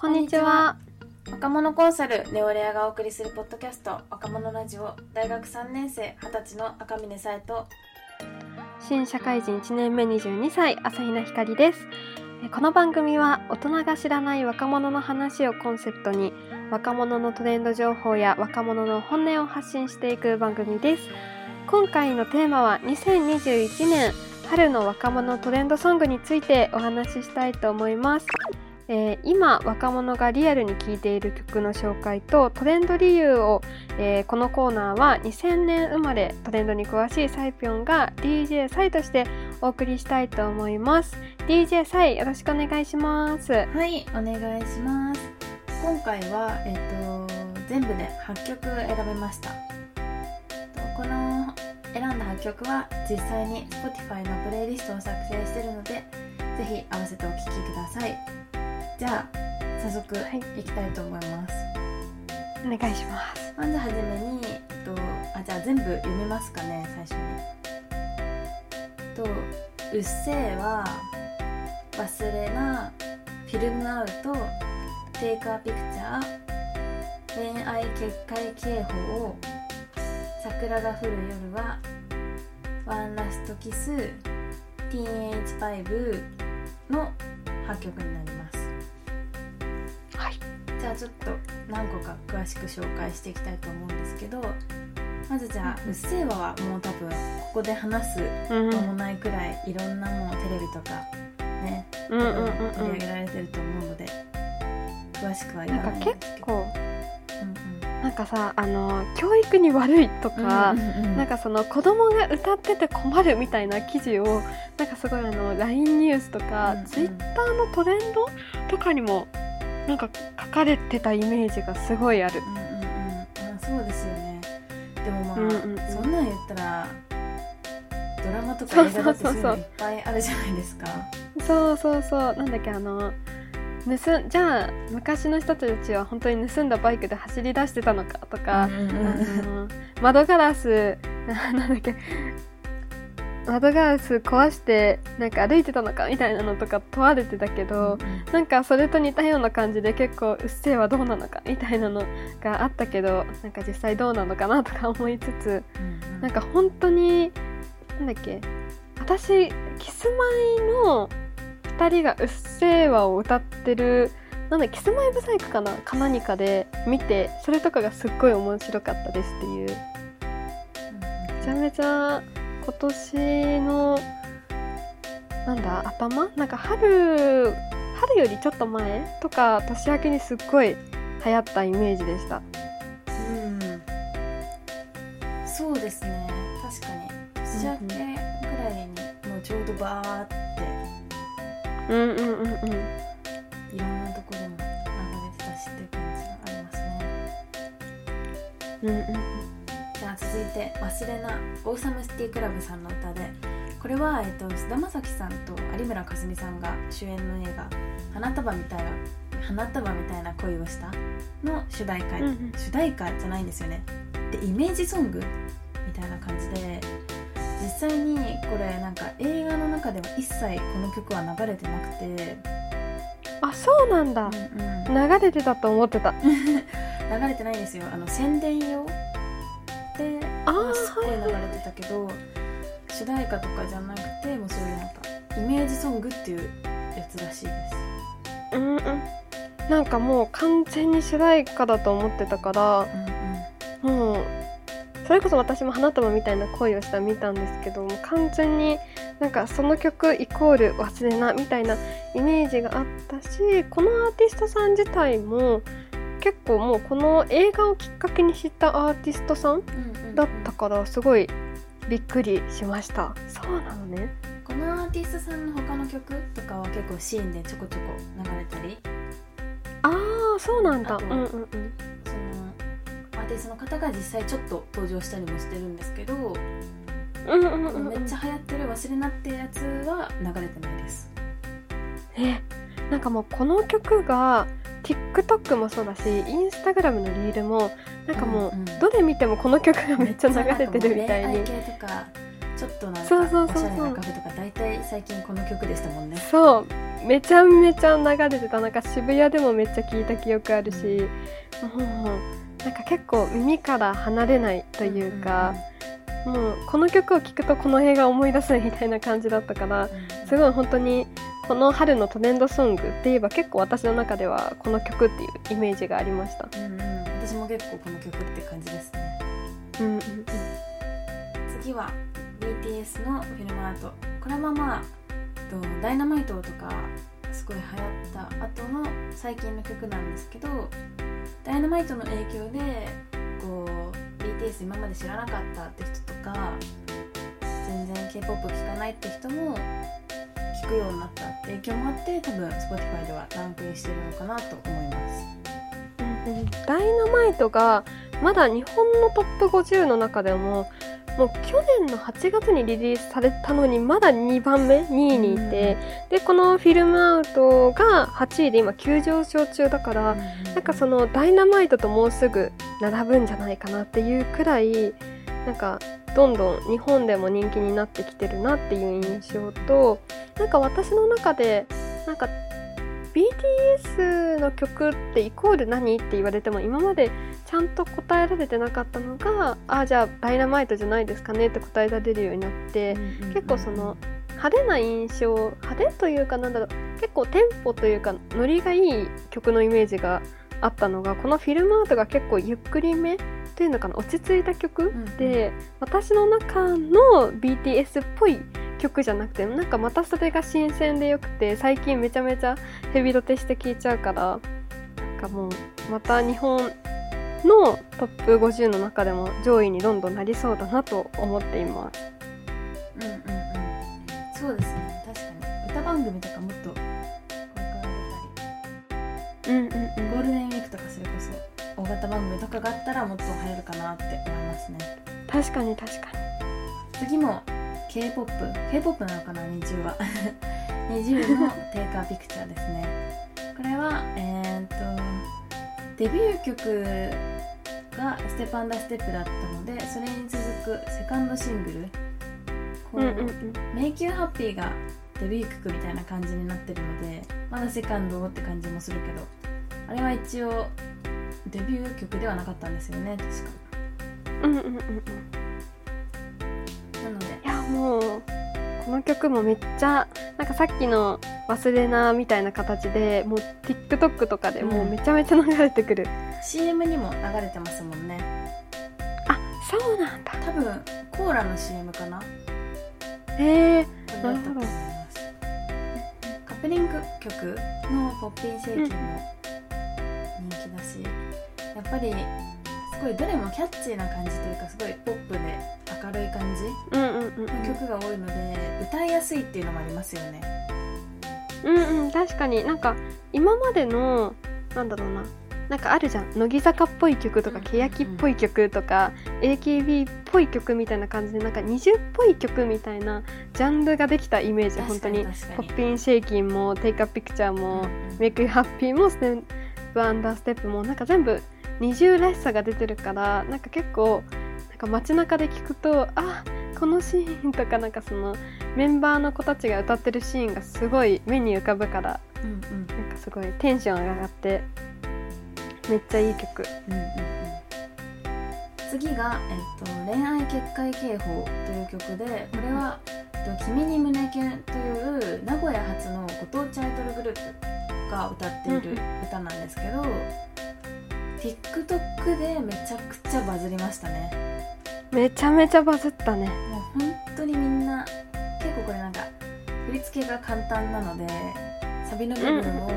こんにちは。若者コンサルネオレアがお送りするポッドキャスト若者ラジオ大学3年生20歳の赤嶺さえと新社会人1年目22歳、朝比奈ひかりです。えこの番組は大人が知らない若者の話をコンセプトに若者のトレンド情報や若者の本音を発信していく番組です。今回のテーマは2021年春の若者トレンドソングについてお話ししたいと思います。えー今若者がリアルに聴いている曲の紹介とトレンド理由を、えーこのコーナーは2000年生まれトレンドに詳しいサイピョンが DJ サイとしてお送りしたいと思います。DJ サイよろしくお願いします。はいお願いします。今回はえっ、と全部で8曲選べました。この選んだ8曲は実際に Spotify のプレイリストを作成しているのでぜひ合わせてお聴きください。じゃあ早速はいいきたいと思います、お願いしますまずはじめに、えっと、あじゃあ全部読めますかね最初に。と「うっせぇわ」「忘れな」「フィルムアウト」「テイクアピクチャー」「恋愛結界警報」「桜が降る夜は」「ワンラストキス」「ティーンエイジ5」の8曲になります。はいじゃあちょっと何個か詳しく紹介していきたいと思うんですけどまずじゃあ「うっせぇわ」はもう多分ここで話すうん。間もないくらいいろんなもうテレビとかねうんうんうん取りうん上げられてると思うので詳しくは言わないんです結けど。構うんなんかさあの教育に悪いとうんか、うんうんうん。なんかその子供が歌ってて困るみたいな記事をなんかすごいあの LINE ニュースとか、うんうん。Twitter のトレンドとかにもなんか書かれてたイメージがすごいある。うんうんうん。あそうですよね。でもまあ、うんうんうん。そんなん言ったらドラマとか映画だってそうそう。そうそういうのいっぱいあるじゃないですか。そうそうそう。なんだっけあの盗んじゃあ昔の人たちは本当に盗んだバイクで走り出してたのかとか、うんうんうん窓ガラスな なんだっけ窓ガラス壊してなんか歩いてたのかみたいなのとか問われてたけど、なんかそれと似たような感じで結構「うっせぇはどうなのか」みたいなのがあったけどなんか実際どうなのかなとか思いつつうんうん。なんか本当になんだっけ私キスマイの2人が「うっせぇわ」を歌ってるなんだキスマイブサイクかなか何かで見てそれとかがすっごい面白かったですっていう。めちゃめちゃ今年のなんだ頭？なんか春春よりちょっと前とか年明けにすっごい流行ったイメージでした。うん。そうですね。確かに。年明けぐらいにもうちょうどバーって。うんうんうんうん。いろんなところに流れてたしっていう感じがありますね。うんうん続いて「忘れな」オーサムシティクラブさんの歌でこれは、えっと、菅田将暉さんと有村架純さんが主演の映画「花束みたいな花束みたいな恋をした」の主題歌、うんうん。主題歌じゃないんですよね。でイメージソングみたいな感じで実際にこれなんか映画の中では一切この曲は流れてなくて、あそうなんだ、うん。流れてたと思ってた。流れてないんですよ。あの宣伝用であーすっごい流れてたけど主題歌とかじゃなくてもうそういうなんかイメージソングっていうやつらしいです。うんうん。なんかもう完全に主題歌だと思ってたからうんうん。もうそれこそ私も花束みたいな恋をした見たんですけどもう完全になんかその曲イコール忘れなみたいなイメージがあったしこのアーティストさん自体も結構もうこの映画をきっかけに知ったアーティストさんだったからすごいびっくりしました。そうなのね。このアーティストさんの他の曲とかは結構シーンでちょこちょこ流れたり？ああそうなんだ。うんうんうん。そのアーティストの方が実際ちょっと登場したりもしてるんですけど、うんうんうんうん。めっちゃ流行ってる「忘れな」ってやつは流れてないです。えなんかもうこの曲が TikTok もそうだし Instagram のリールもなんかもううんうん。どれ見てもこの曲がめっちゃ流れてるみたいに。ちょっとなんかそうそうそうそう。おしゃれなカフェとか大体最近この曲でしたもんね。そう。めちゃめちゃ流れてた。なんか渋谷でもめっちゃ聞いた記憶あるしもうなんか結構耳から離れないというか、もうこの曲を聴くとこの映画を思い出すみたいな感じだったからすごい本当にこの春のトレンドソングって言えば結構私の中ではこの曲っていうイメージがありました。うんうん、私も結構この曲って感じですね。うんうん次は BTS のフィルムアートこれはまあとダイナマイトとかすごい流行った後の最近の曲なんですけどダイナマイトの影響でこう BTS 今まで知らなかったって人とか全然 k p o p 聴かないって人も聴くようになった影響もあって多分 Spotify ではランクインしてるのかなと思います。うんうんダイナマイトがまだ日本のトップ50の中でももう去年の8月にリリースされたのにまだ2番目2位にいて、でこのフィルムアウトが8位で今急上昇中だから、なんかそのダイナマイトともうすぐ並ぶんじゃないかなっていうくらいなんかどんどん日本でも人気になってきてるなっていう印象となんか私の中でなんか BTS の曲ってイコール何って言われても今までちゃんと答えられてなかったのがあじゃあダイナマイトじゃないですかねって答えられるようになって結構その派手な印象派手というかなんだろう結構テンポというかノリがいい曲のイメージがあったのがこのフィルムアートが結構ゆっくりめというのかな落ち着いた曲で、私の中の BTS っぽい曲じゃなくてなんかまたそれが新鮮でよくて最近めちゃめちゃヘビロテして聴いちゃうからなんかもうまた日本のトップ50の中でも上位にどんどんなりそうだなと思っています。うんうんうん。そうですね確かに。歌番組とかもっとこれから出たり。うんうん。ゴールデンウィークとかそれこそ大型番組とかがあったらもっと流行るかなって思いますね。確かに確か次も K-POP K-POP なのかな？20は。20のテイカーピクチャーですね。これはえー、っとデビュー曲がステップアンダーステップだったのでそれに続くセカンドシングル。こう、うんうんうん。メイキューハッピーがデビュー曲みたいな感じになってるのでまだセカンドって感じもするけどあれは一応デビュー曲ではなかったんですよね確か。うんうんうんうん。なので。いやもうこの曲もめっちゃなんかさっきの「忘れな」みたいな形でもう TikTok とかでもうめちゃめちゃ流れてくる、CM にも流れてますもんね。あそうなんだ。多分コーラの CM かな。へえこれだったと思います。カップリング曲の「ポッピンシェイキン」も人気だしやっぱりすごいどれもキャッチーな感じというかすごいポップで明るい感じの曲が多いので歌いやすいっていうのもありますよね。うんうん確かになんか今までのなんだろうな。なんかあるじゃん。乃木坂っぽい曲とか欅っぽい曲とか AKB っぽい曲みたいな感じでなんか20っぽい曲みたいなジャンルができたイメージ本当に。ポッピンシェイキンもテイクアピクチャーも、メイクハッピーもステップアンダーステップもなんか全部二重らしさが出てるからなんか結構なんか街中で聞くとあこのシーンとかなんかそのメンバーの子たちが歌ってるシーンがすごい目に浮かぶからうんうん。なんかすごいテンション上がってめっちゃいい曲。うんうんうん。次が、えっと「恋愛結界警報」という曲でこれは「えっと君に胸キュン」という名古屋発のご当地アイドルグループが歌っている歌なんですけど、TikTok でめちゃくちゃバズりましたね。めちゃめちゃバズったね。もう本当にみんな結構これなんか振り付けが簡単なのでサビの部分を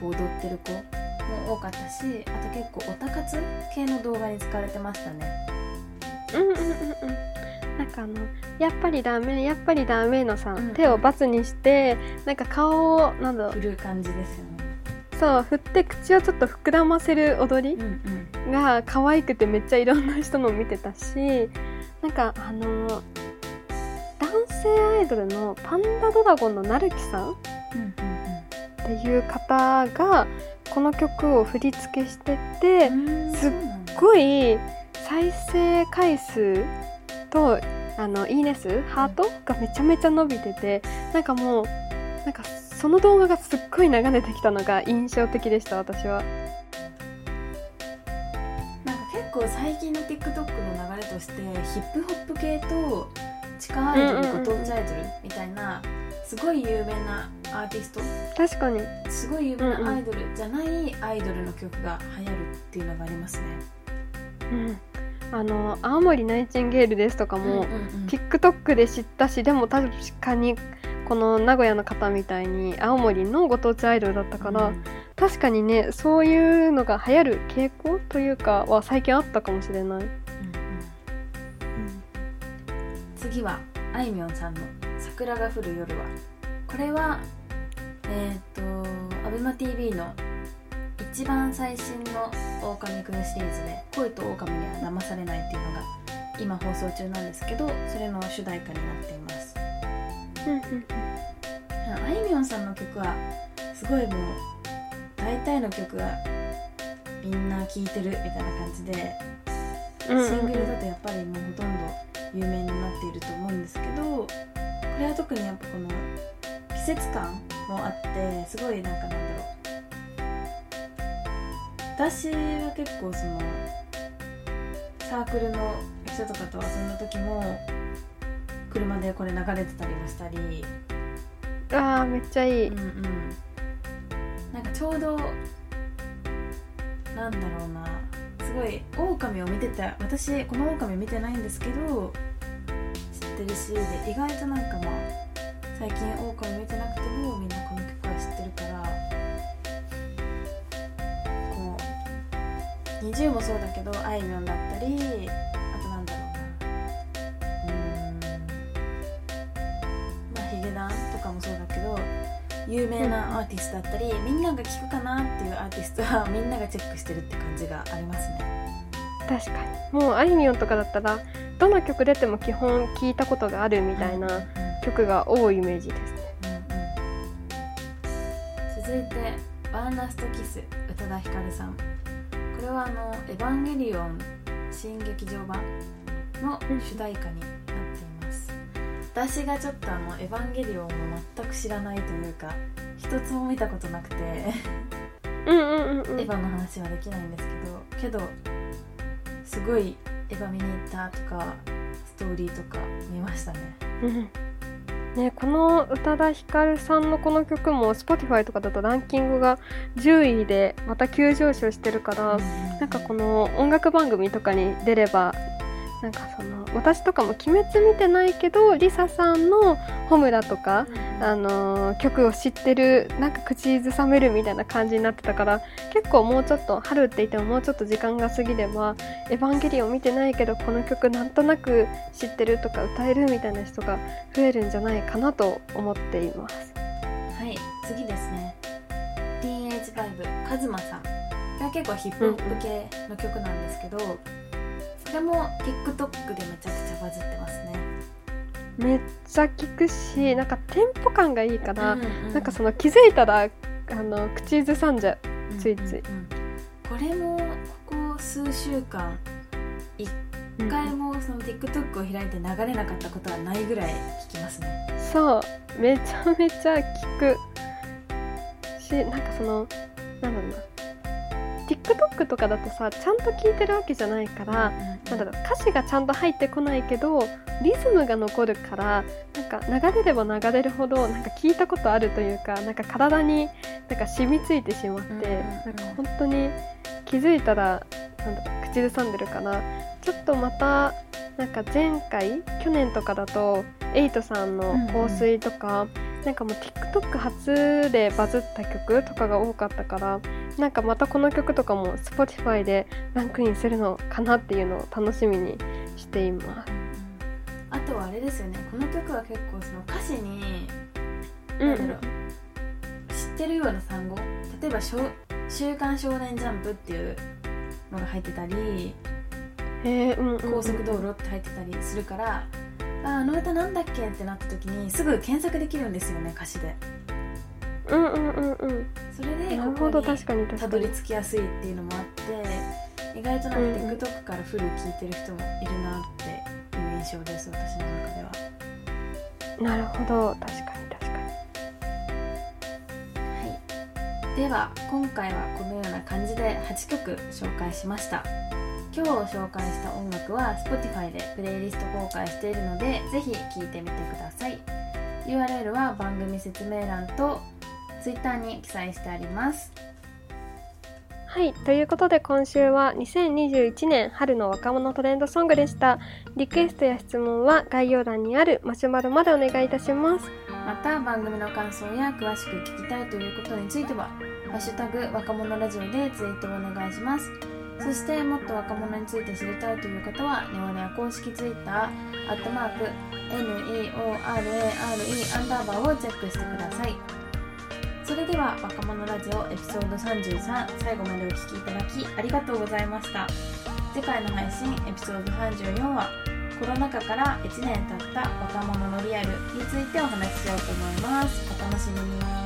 こう踊ってる子も多かったしあと結構オタ活系の動画に使われてましたね。うんうんうんうん。なんかあのやっぱりダメやっぱりダメのさ、うん。手をバツにしてなんか顔をなんだろう。振る感じですよねそう振って口をちょっと膨らませる踊りが可愛くてめっちゃいろんな人の見てたしなんかあの男性アイドルのパンダドラゴンのなるきさんっうんていう方がこの曲を振り付けしててすっごい再生回数とあのいいね数ハートがめちゃめちゃ伸びててなんかもうなんかその動画がすっごい流れてきたのが印象的でした私は。なんか結構最近の TikTok の流れとしてヒップホップ系と地下アイドルご当地アイドルみたいなすごい有名なアーティスト。確かに。すごい有名なアイドルじゃないアイドルの曲が流行るっていうのがありますね。うん。あの青森ナイチンゲールですとかも、うんうんうん。TikTok で知ったしでも確かにこの名古屋の方みたいに青森のご当地アイドルだったから、うん。確かにねそういうのが流行る傾向というかは最近あったかもしれない、うんうん。次はあいみょんさんの「桜が降る夜は」これはえっ、と ABEMATV の一番最新の「狼くん」シリーズで「恋と狼には騙されない」っていうのが今放送中なんですけどそれの主題歌になっていますあいみょんさんの曲はすごいもう大体の曲がみんな聴いてるみたいな感じでシングルだとやっぱりもうほとんど有名になっていると思うんですけどこれは特にやっぱこの季節感もあってすごいなんかなんだろう。私は結構そのサークルの人とかと遊んだ時も車でこれ流れてたりもしたり。あーめっちゃいい、うんうん。なんかちょうどなんだろうな。すごい狼を見てた私この狼見てないんですけど知ってるしで意外となんかまあ最近狼見てなくてもみんなこの曲は知ってるからこう NiziU もそうだけどあいみょんだったり有名なアーティストだったり、みんなが聴くかなっていうアーティストはみんながチェックしてるって感じがありますね。確かに。もうあいみょんとかだったらどの曲出ても基本聞いたことがあるみたいな曲が多いイメージですね。うんうん続いて「バーナストキス」宇多田ヒカルさん。これはあの「エヴァンゲリオン新劇場版」の主題歌に私がちょっとあの「エヴァンゲリオン」を全く知らないというか一つも見たことなくてうんうんうんうん。エヴァの話はできないんですけどけどすごいエヴァ見に行ったとかストーリーとか見ましたね。うん。ね、この宇多田ヒカルさんのこの曲も Spotify とかだとランキングが10位でまた急上昇してるからなんかこの音楽番組とかに出ればなんかその私とかも「鬼滅」見てないけどリサさんの「ホムラ」とか、あのー曲を知ってるなんか口ずさめるみたいな感じになってたから結構もうちょっと春って言ってももうちょっと時間が過ぎれば「エヴァンゲリオン」見てないけどこの曲なんとなく知ってるとか歌えるみたいな人が増えるんじゃないかなと思っています。はい次ですね。TH5 カズマさん。これは結構ヒップホップ系の曲なんですけど、これも TikTok でめちゃくちゃバズってますね。めっちゃ聞くしなんかテンポ感がいいから、うんうんなんかその気づいたらあの口ずさんじゃうついつい。うんうんうん。これもここ数週間一回もその TikTok を開いて流れなかったことはないぐらい聞きますね。そうめちゃめちゃ聞く。しなんかそのなんだろうな TikTok とかだとさちゃんと聞いてるわけじゃないから、なんだろう歌詞がちゃんと入ってこないけどリズムが残るからなんか流れれば流れるほどなんか聞いたことあるというかなんか体になんか染みついてしまって、うんうんうん。なんか本当に気づいたらなんだ口ずさんでるかな。ちょっとまたなんか前回去年とかだとエイトさんの「香水」とか、なんかもう TikTok 初でバズった曲とかが多かったからなんかまたこの曲とかも Spotify でランクインするのかなっていうのを楽しみにしています。あとはあれですよね。この曲は結構その歌詞にうん。なんだろう知ってるような単語？例えばしょ「週刊少年ジャンプ」っていうのが入ってたりへーうん高速道路って入ってたりするから、ああの歌なんだっけってなった時にすぐ検索できるんですよね歌詞でうんうんうんうん。それでここにたどり着きやすいっていうのもあって意外となんか TikTok からフル聴いてる人もいるなっていう印象です私の中では。なるほど。確かに確かに。では今回はこのような感じで8曲紹介しました。今日紹介した音楽は Spotify でプレイリスト公開しているのでぜひ聴いてみてください。URL は番組説明欄と Twitter に記載してありますはい、ということで今週は2021年春の若者トレンドソングでした。リクエストや質問は概要欄にあるマシュマロまでお願いいたします。また番組の感想や詳しく聞きたいということについては「ハッシュタグ若者ラジオ」でツイートをお願いしますそしてもっと若者について知りたいという方はネオネア公式ツイッターアットマーク NEORARE アンダーバーをチェックしてくださいそれでは若者ラジオエピソード33最後までお聴きいただきありがとうございました。次回の配信エピソード34はコロナ禍から1年経った若者のリアルについてお話ししようと思います。お楽しみに。